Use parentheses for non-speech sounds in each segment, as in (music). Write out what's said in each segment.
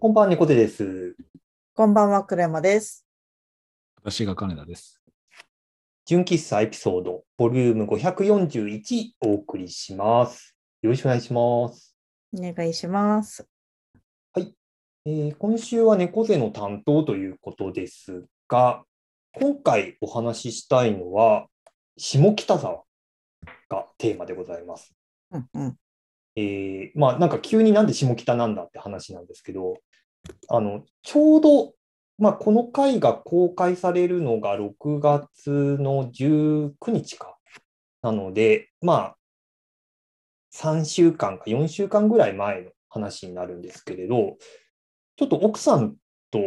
こんばんは、猫背です。こんばんは、クレマです。私が金田です。純喫茶エピソード、ボリューム541お送りします。よろしくお願いします。お願いします。えー今週は猫背の担当ということですが、今回お話ししたいのは、下北沢がテーマでございます。うんうん。えーまあなんか急になんで下北なんだって話なんですけど、あの、ちょうど、まあこの回が公開されるのが6月の19日か。なので、まあ3週間か4週間ぐらい前の話になるんですけれど、ちょっと奥さんと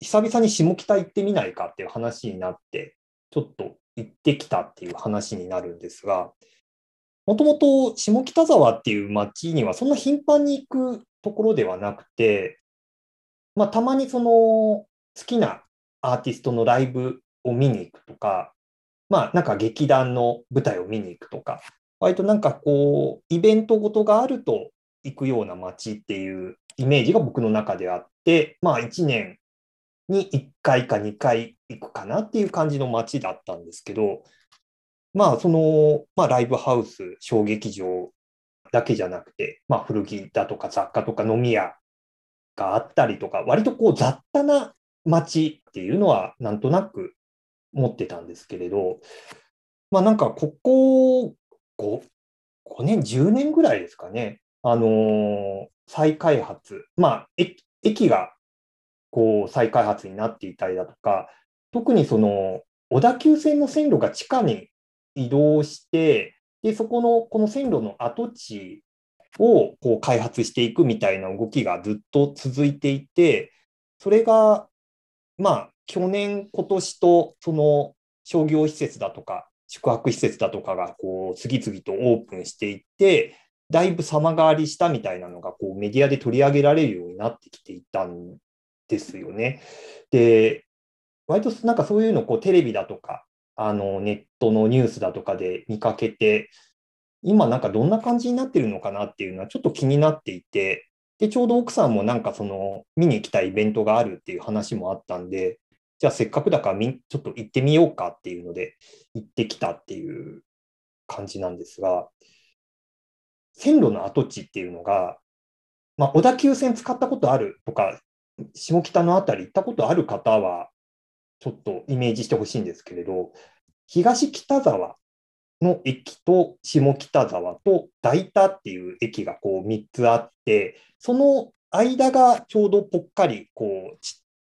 久々に下北行ってみないかっていう話になって、ちょっと行ってきたっていう話になるんですが、もともと下北沢っていう街にはそんな頻繁に行くところではなくて、まあ、たまにその好きなアーティストのライブを見に行くとか、まあなんか劇団の舞台を見に行くとか、割となんかこう、イベントごとがあると行くような街っていうイメージが僕の中であって、まあ1年に1回か2回行くかなっていう感じの街だったんですけど、まあ、その、まあ、ライブハウス、小劇場だけじゃなくて、まあ、古着だとか雑貨とか飲み屋があったりとか、割とこう雑多な街っていうのはなんとなく持ってたんですけれど、まあなんかここ 5, 5年、10年ぐらいですかね、あのー再開発、まあ駅駅がこう再開発になっていたりだとか、特にその小田急線の線路が地下に移動して、で、そこの、この線路の跡地をこう開発していくみたいな動きがずっと続いていて、それが、まあ、去年、今年と、その商業施設だとか、宿泊施設だとかが、こう、次々とオープンしていって、だいぶ様変わりしたみたいなのが、こう、メディアで取り上げられるようになってきていたんですよね。で、割となんかそういうのこうテレビだとか、あのネットのニュースだとかで見かけて、今なんかどんな感じになってるのかなっていうのはちょっと気になっていて、で、ちょうど奥さんもなんかその見に行きたいイベントがあるっていう話もあったんで、じゃあせっかくだからみちょっと行ってみようかっていうので行ってきたっていう感じなんですが、線路の跡地っていうのが、まあ、小田急線使ったことあるとか、下北のあたり行ったことある方は、ちょっとイメージしてほしいんですけれど、東北沢の駅と下北沢と大田っていう駅がこう3つあって、その間がちょうどぽっかりこう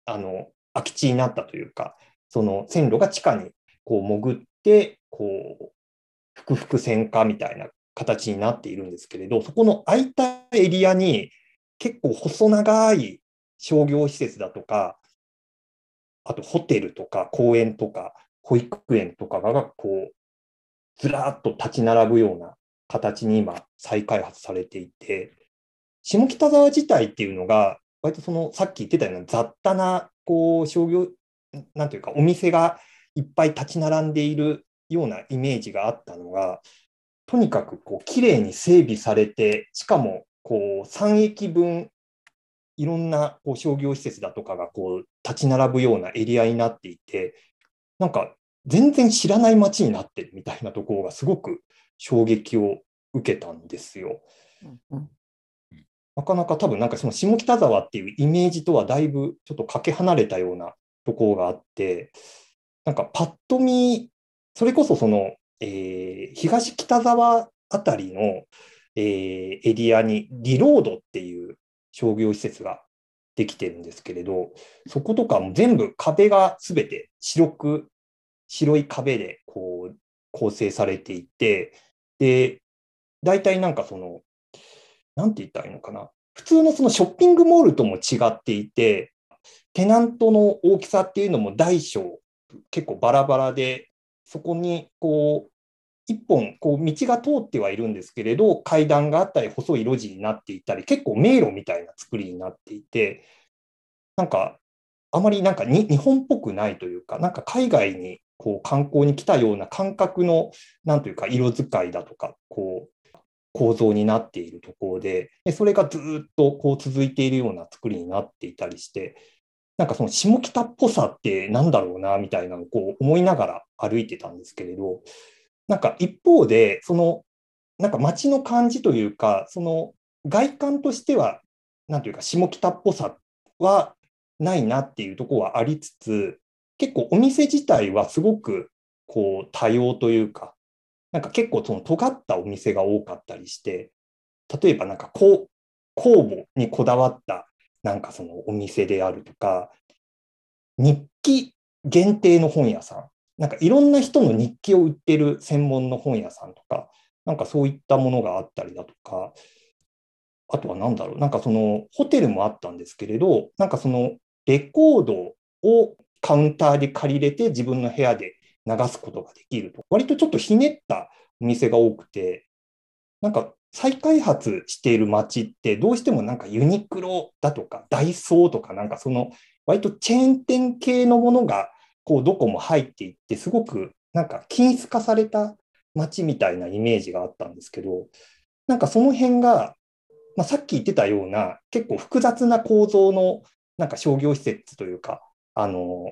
あの空き地になったというか、その線路が地下にこう潜って、こう、複々線化みたいな形になっているんですけれど、そこの空いたエリアに結構細長い商業施設だとか、あとホテルとか公園とか保育園とかがこう、ずらっと立ち並ぶような形に今再開発されていて、下北沢自体っていうのが、割とそのさっき言ってたような雑多なこう商業、なんていうかお店がいっぱい立ち並んでいるようなイメージがあったのが、とにかくこう綺麗に整備されて、しかもこう3駅分いろんなこう商業施設だとかがこう立ち並ぶようなエリアになっていて、なんか全然知らない街になってるみたいなところがすごく衝撃を受けたんですよ。うんうんなかなか多分なんかその下北沢っていうイメージとはだいぶちょっとかけ離れたようなところがあって、なんかパッと見、それこそその、えー東北沢あたりの、えーエリアにリロードっていう商業施設ができてるんですけれど、そことかも全部壁がすべて白く、白い壁でこう構成されていて、で、大体なんかその、なんて言ったらいいのかな。普通のそのショッピングモールとも違っていて、テナントの大きさっていうのも大小結構バラバラで、そこにこう、一本こう道が通ってはいるんですけれど、階段があったり、細い路地になっていたり、結構迷路みたいな作りになっていて、なんか、あまりなんか日本っぽくないというか、なんか海外にこう観光に来たような感覚の、なんというか、色使いだとか、こう、構造になっているところで、でそれがずっとこう続いているような作りになっていたりして、なんかその下北っぽさってなんだろうなみたいなのをこう思いながら歩いてたんですけれど、なんか一方で、そのなんか街の感じというか、その外観としては、なんというか下北っぽさはないなっていうところはありつつ、結構お店自体はすごくこう多様というか、なんか結構その尖ったお店が多かったりして、例えばなんかこう工房にこだわったなんかそのお店であるとか、日記限定の本屋さん、なんかいろんな人の日記を売ってる専門の本屋さんとか、なんかそういったものがあったりだとか、あとは何だろう、なんかそのホテルもあったんですけれど、なんかそのレコードをカウンターで借りれて自分の部屋で流すことができると。割とちょっとひねったお店が多くて、なんか再開発している街ってどうしてもなんかユニクロだとかダイソーとかなんかその割とチェーン店系のものがこうどこも入っていってすごくなんか均一化された街みたいなイメージがあったんですけど、なんかその辺が、まあ、さっき言ってたような結構複雑な構造のなんか商業施設というか、あの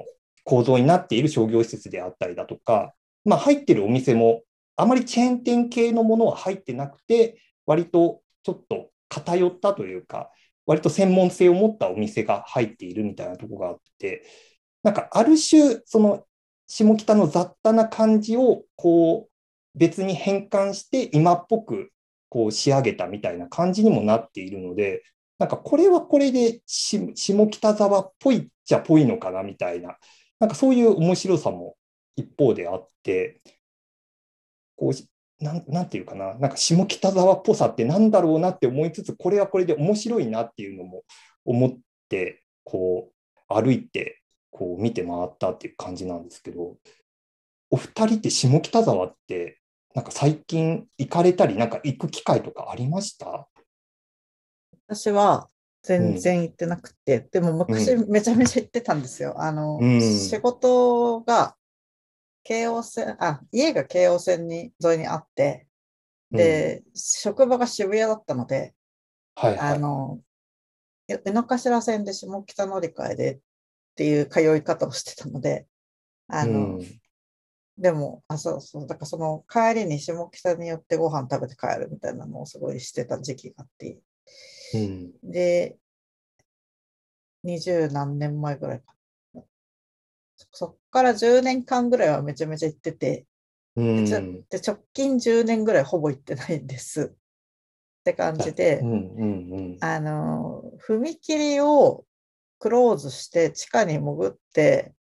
構造になっている商業施設であったりだとか、まあ、入ってるお店もあまりチェーン店系のものは入ってなくて、割とちょっと偏ったというか、割と専門性を持ったお店が入っているみたいなところがあって、なんかある種、その下北の雑多な感じをこう別に変換して今っぽくこう仕上げたみたいな感じにもなっているので、なんかこれはこれで下北沢っぽいっちゃぽいのかなみたいな、なんかそういう面白さも一方であって、こうなんなんていうかな、なんか下北沢っぽさってなんだろうなって思いつつ、これはこれで面白いなっていうのも思って、こう歩いてこう見て回ったっていう感じなんですけど、お二人って下北沢って、なんか最近行かれたり、なんか行く機会とかありました？私は全然行ってなくて、でも昔うめちゃめちゃ行ってたんですよ。あの、うん。仕事が京王線、あ、家が京王線に沿いにあって、で、職場が渋谷だったので、うんはいはい。あの、江ノ頭線で下北乗り換えでっていう通い方をしてたので、あの、うん。でも、あ、そうそう、だからその帰りに下北に寄ってご飯食べて帰るみたいなのをすごいしてた時期があって、うんで、二十何年前ぐらいかな。そそっから10年間ぐらいはめちゃめちゃ行ってて、うんちょで直近10年ぐらいほぼ行ってないんです。って感じでう、んうんうんあの、踏切をクローズして地下に潜って、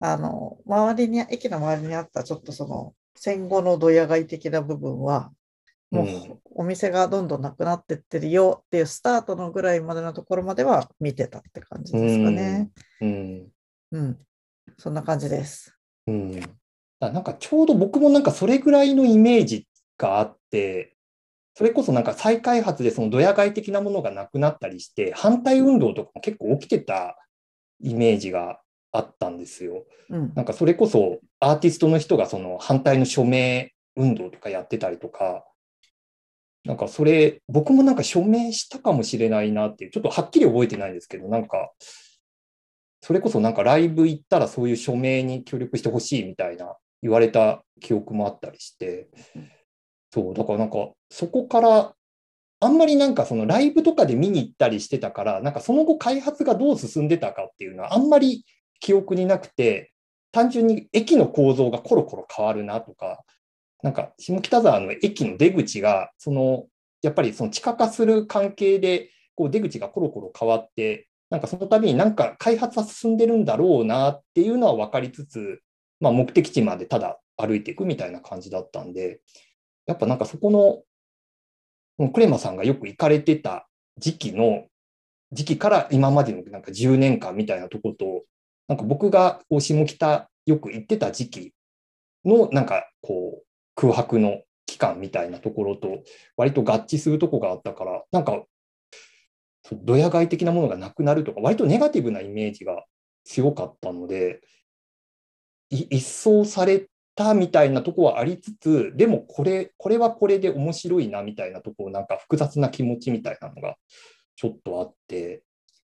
あの、周りに、駅の周りにあったちょっとその戦後のドヤ街的な部分は、もううんお店がどんどんなくなってってるよっていうスタートのぐらいまでのところまでは見てたって感じですかね。うんうん。そんな感じです。うんあなんかちょうど僕もなんかそれぐらいのイメージがあって、それこそなんか再開発でそのドヤ街的なものがなくなったりして、反対運動とかも結構起きてたイメージがあったんですよ。うん。なんかそれこそアーティストの人がその反対の署名運動とかやってたりとか、なんかそれ、僕もなんか署名したかもしれないなっていう、ちょっとはっきり覚えてないんですけど、なんか、それこそなんかライブ行ったらそういう署名に協力してほしいみたいな言われた記憶もあったりして、そう、だからなんかそこから、あんまりなんかそのライブとかで見に行ったりしてたから、なんかその後開発がどう進んでたかっていうのはあんまり記憶になくて、単純に駅の構造がコロコロ変わるなとか、なんか下北沢の駅の出口が、そのやっぱりその地下化する関係で、こう出口がコロコロ変わって、なんかその度になんか開発は進んでるんだろうなっていうのは分かりつつ、まあ、目的地までただ歩いていくみたいな感じだったんで、やっぱなんかそこの、クレマさんがよく行かれてた時期の、時期から今までのなんか10年間みたいなとこと、なんか僕がこう下北よく行ってた時期のなんかこう空白の期間みたいなところと割と合致するとこがあったから、なんかドヤ街的なものがなくなるとか、割とネガティブなイメージが強かったので、い一掃されったみたいなとこはありつつ、でもこれ、これはこれで面白いなみたいなところ、なんか複雑な気持ちみたいなのがちょっとあって。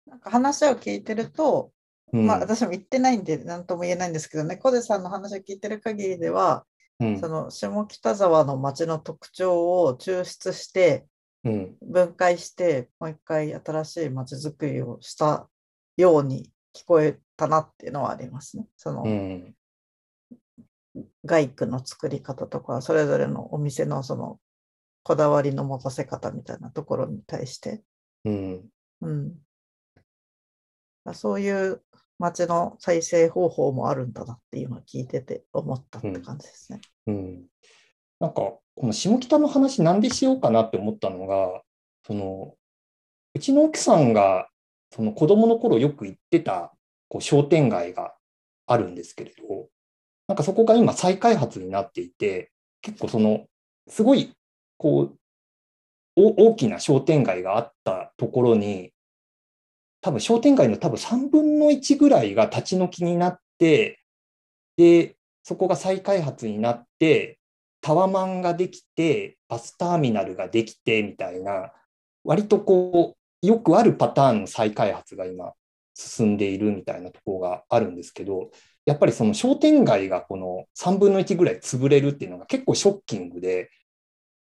なんか話を聞いてると、うんまあ私も言ってないんで何とも言えないんですけどね、小出さんの話を聞いてる限りでは、うん。その下北沢の街の特徴を抽出して、うん。分解して、もう一回新しい街づくりをしたように聞こえたなっていうのはありますね。そのうん。外区の作り方とか、それぞれのお店のそのこだわりの持たせ方みたいなところに対して、うん。うん。そういう街の再生方法もあるんだなって今聞いてて思ったって感じですね。うんなんか、この下北の話なんでしようかなって思ったのが、その、うちの奥さんが、その子供の頃よく行ってたこう商店街があるんですけれど、なんかそこが今再開発になっていて、結構その、すごい、こう、大きな商店街があったところに、多分商店街の多分3分の1ぐらいが立ち退きになって、で、そこが再開発になって、タワマンができて、バスターミナルができてみたいな、割とこう、よくあるパターンの再開発が今進んでいるみたいなところがあるんですけど、やっぱりその商店街がこの3分の1ぐらい潰れるっていうのが結構ショッキングで、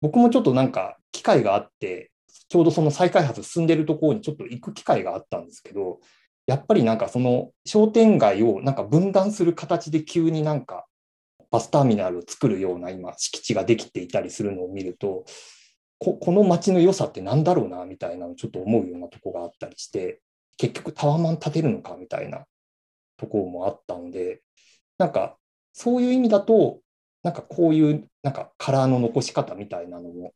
僕もちょっとなんか機会があって、ちょうどその再開発進んでるところにちょっと行く機会があったんですけど、やっぱりなんかその商店街をなんか分断する形で急になんかバスターミナルを作るような今敷地ができていたりするのを見ると、ここの街の良さって何だろうなみたいなのをちょっと思うようなとこがあったりして、結局タワマン建てるのかみたいなとこもあったんで、なんかそういう意味だと、なんかこういうなんかカラーの残し方みたいなのも、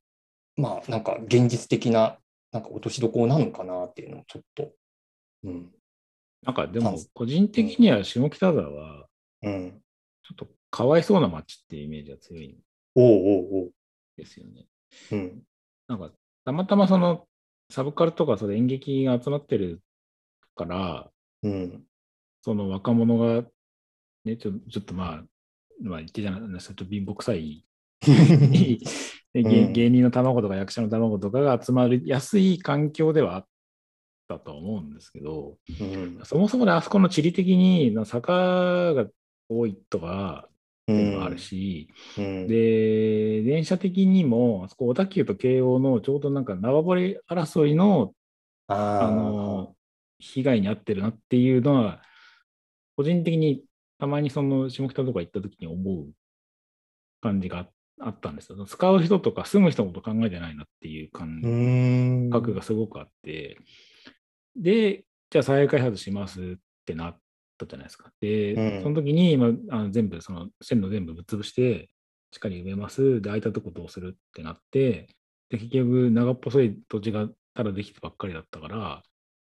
まあなんか現実的ななんか落としどころなのかなっていうのもちょっと、うん、なんかでも個人的には下北沢は、うん、ちょっとかわいそうな街っていうイメージが強いんおうおうおう、ですよね。うん、なんか、たまたまその、サブカルとかそれ演劇が集まってるから、うん、その若者が、ね、ちょちょっとまあ、まあ言ってじゃないですか、ちょっと貧乏臭い (laughs) で芸人の卵とか役者の卵とかが集まりやすい環境ではあったと思うんですけど、うん、そもそもであそこの地理的にな坂が多いとかあるし、うん、で、電車的にも、あそこ小田急と慶応のちょうどなんか縄張り争いのああの被害に遭ってるなっていうのは、個人的にたまにその下北とか行った時に思う感じがああったんですよ。使う人とか住む人のこと考えてないなっていう感うん、覚がすごくあって、で、じゃあ再開発しますってなったじゃないですか。で、うんその時に、まあ、あの全部、その線路全部ぶっ潰して、地下に埋めます。で、空いたとこどうするってなって、で、結局、長っぽい土地がただできてばっかりだったから、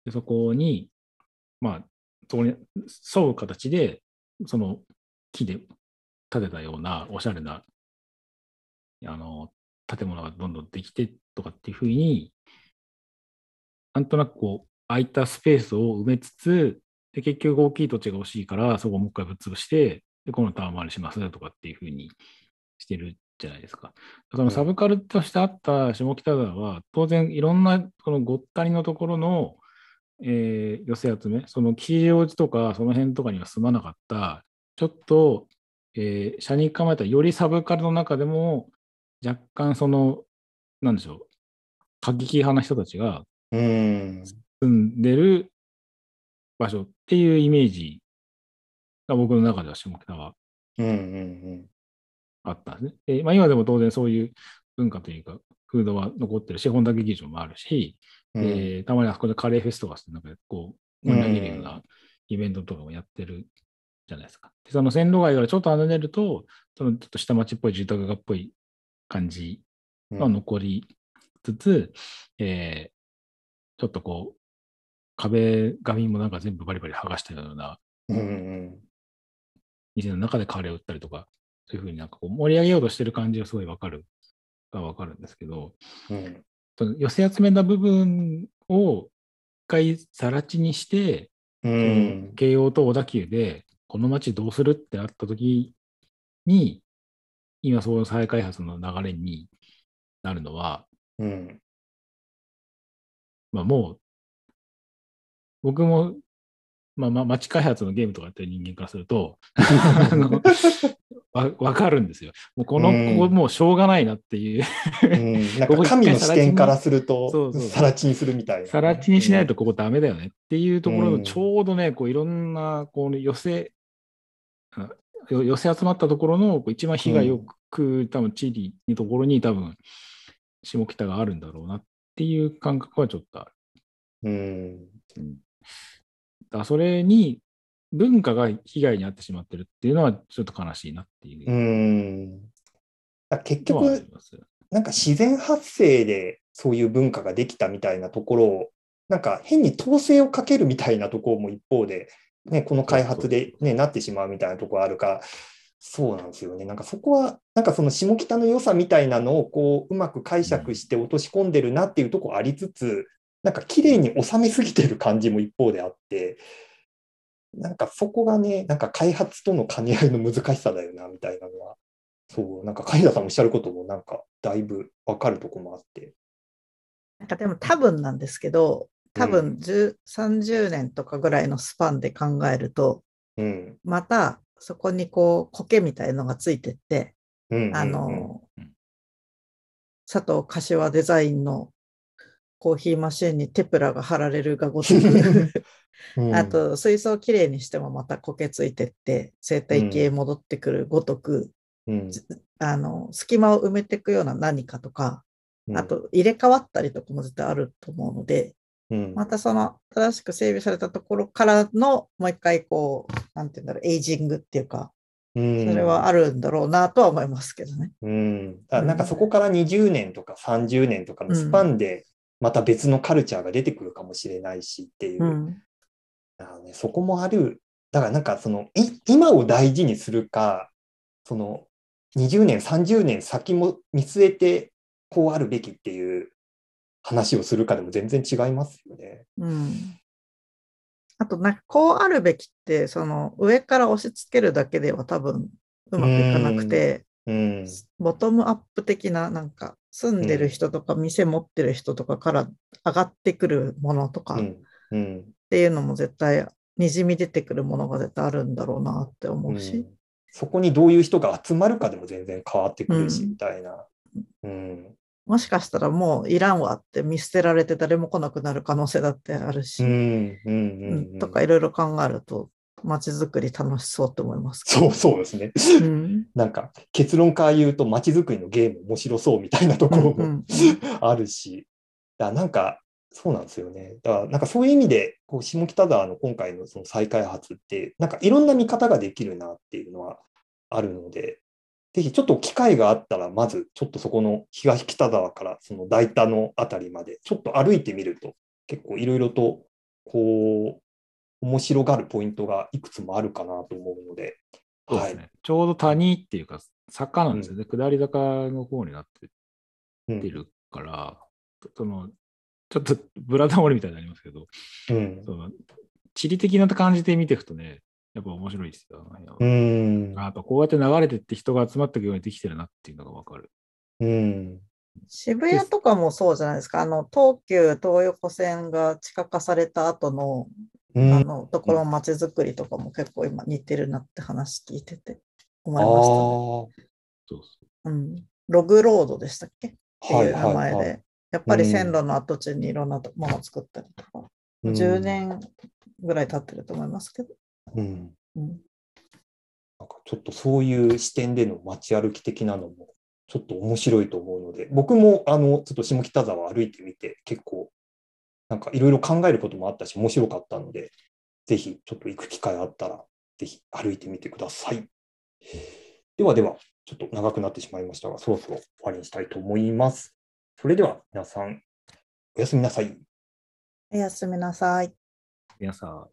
でそこに、まあ、そこに沿う形で、その木で建てたようなおしゃれな、あの、建物がどんどんできてとかっていうふうに、なんとなくこう、空いたスペースを埋めつつ、で、結局大きい土地が欲しいから、そこをもう一回ぶっ潰して、で、このタワー回りしますとかっていうふうにしてるじゃないですか。そのサブカルとしてあった下北沢は、当然いろんなこのごったりのところの、えー寄せ集め、その吉祥寺とかその辺とかには住まなかった、ちょっと、えー、車に構えたよりサブカルの中でも、若干その、なんでしょう、過激派な人たちがうん、住んでる場所っていうイメージが僕の中では下北はあったんですね。でまあ、今でも当然そういう文化というか、風土は残ってるし、本田劇場もあるし、うん、でたまにあそこでカレーフェスとかして、なんかこう、盛り上げるようなイベントとかもやってるじゃないですか。でその線路街からちょっと離れると、そのちょっと下町っぽい住宅街っぽい感じが残りつつ、えーちょっとこう、壁紙もなんか全部バリバリ剥がしたようなうん、うん、店の中でカレーを売ったりとか、そういうふうになんかこう盛り上げようとしてる感じがすごいわかる、がわかるんですけど、うん、その寄せ集めた部分を一回さら地にして、うん、慶応と小田急で、この街どうするってあった時に、今その再開発の流れになるのは、うん。まあもう、僕も、まあ、まあ、街開発のゲームとかやってる人間からすると、あのわわかるんですよ。もうこの、うんここもうしょうがないなっていう、うん、(laughs) なんか神の視点からするとさら地にするみたいな。さら地にしないとここダメだよねっていうところうんのちょうどね、こういろんなこう寄せ、寄せ集まったところの一番被害を食う多分地理のところに多分下北があるんだろうなっていう感覚はちょっとある。うん。うんだそれに文化が被害に遭ってしまってるっていうのはちょっと悲しいなっていううん。だ結局。なんか自然発生でそういう文化ができたみたいなところを、なんか変に統制をかけるみたいなところも一方で、ね、この開発で、ね、なってしまうみたいなところあるから、そうなんですよね。なんかそこは、なんかその下北の良さみたいなのをこううまく解釈して落とし込んでるなっていうところありつつ、なんか綺麗に収めすぎてる感じも一方であって、なんかそこがね、なんか開発との兼ね合いの難しさだよなみたいなのは、そう、なんか海田さんおっしゃることもなんかだいぶわかるとこもあって。なんかでも多分なんですけど、多分10 30年とかぐらいのスパンで考えると、うん。またそこにこう苔みたいのがついてって、うんうんうん。あのうん、佐藤柏デザインのコーヒーマシンにテプラが貼られるがごとく、(laughs) うん。あ、と水槽をきれいにしてもまた苔ついてって生態系へ戻ってくるごとく、うん。あの隙間を埋めていくような何かとか、うん。あ、と入れ替わったりとかも絶対あると思うので、うん。またその正しく整備されたところからのもう一回こう、なんていうんだろう、エイジングっていうか、そそれはあるんだろうなとは思いますけどね。うん、あなんかそこから20年とか30年とかのスパンで、また別のカルチャーが出てくるかもしれないしっていう、うん。ね、そこもある、だからなんかその、い今を大事にするか、その20年、30年先も見据えて、こうあるべきっていう話をするかでも全然違いますよね。うん。あと、なんかこうあるべきって、その上から押し付けるだけでは多分うまくいかなくて、うん、ボトムアップ的な、なんか住んでる人とか店持ってる人とかから上がってくるものとかっ。ていうのも絶対にじみ出てくるものが絶対あるんだろうなって思うし。うんそこにどういう人が集まるかでも全然変わってくるし、うんみたいな。うん。もしかしたらもういらんわって見捨てられて誰も来なくなる可能性だってあるし。とかいろいろ考えると街づくり楽しそうって思いますけそうそうですね。ど。うんなんか結論から言うと街づくりのゲーム面白そうみたいなところもあるし、だなんかそうなんですよね。だからなんかそういう意味でこう下北沢の今回のその再開発ってなんかいろんな見方ができるなっていうのはあるので、ぜひちょっと機会があったらまずちょっとそこの東北沢からその大田のあたりまでちょっと歩いてみると結構いろいろとこう面白がるポイントがいくつもあるかなと思うので、はいそうですね。ちょうど谷っていうか、坂なんですよね。下り坂の方になってうんってるから、その、ちょっとブラタモリみたいになりますけど、うんその地理的な感じで見ていくとね、やっぱ面白いですよ。うん。あやっぱこうやって流れてって人が集まっていくようにできてるなっていうのがわかる。うん。渋谷とかもそうじゃないですか。あの東急東横線が地下化された後のうん。あのところの街づくりとかも結構今似てるなって話聞いてて思あいましたね。そうそうん、ログロードでしたっけ？ってはいいう名前で、はいはいやっぱり線路の跡地にいろんなものを作ったりとか、うん。10年ぐらい経ってると思いますけど。うんうんなんかちょっとそういう視点での街歩き的なのもちょっと面白いと思うので、僕もあのちょっと下北沢歩いてみて結構なんかいろいろ考えることもあったし面白かったので、ぜひちょっと行く機会あったらぜひ歩いてみてください。ではでは、ちょっと長くなってしまいましたが、そろそろ終わりにしたいと思います。それでは皆さん、おやすみなさい。おやすみなさい。皆さん、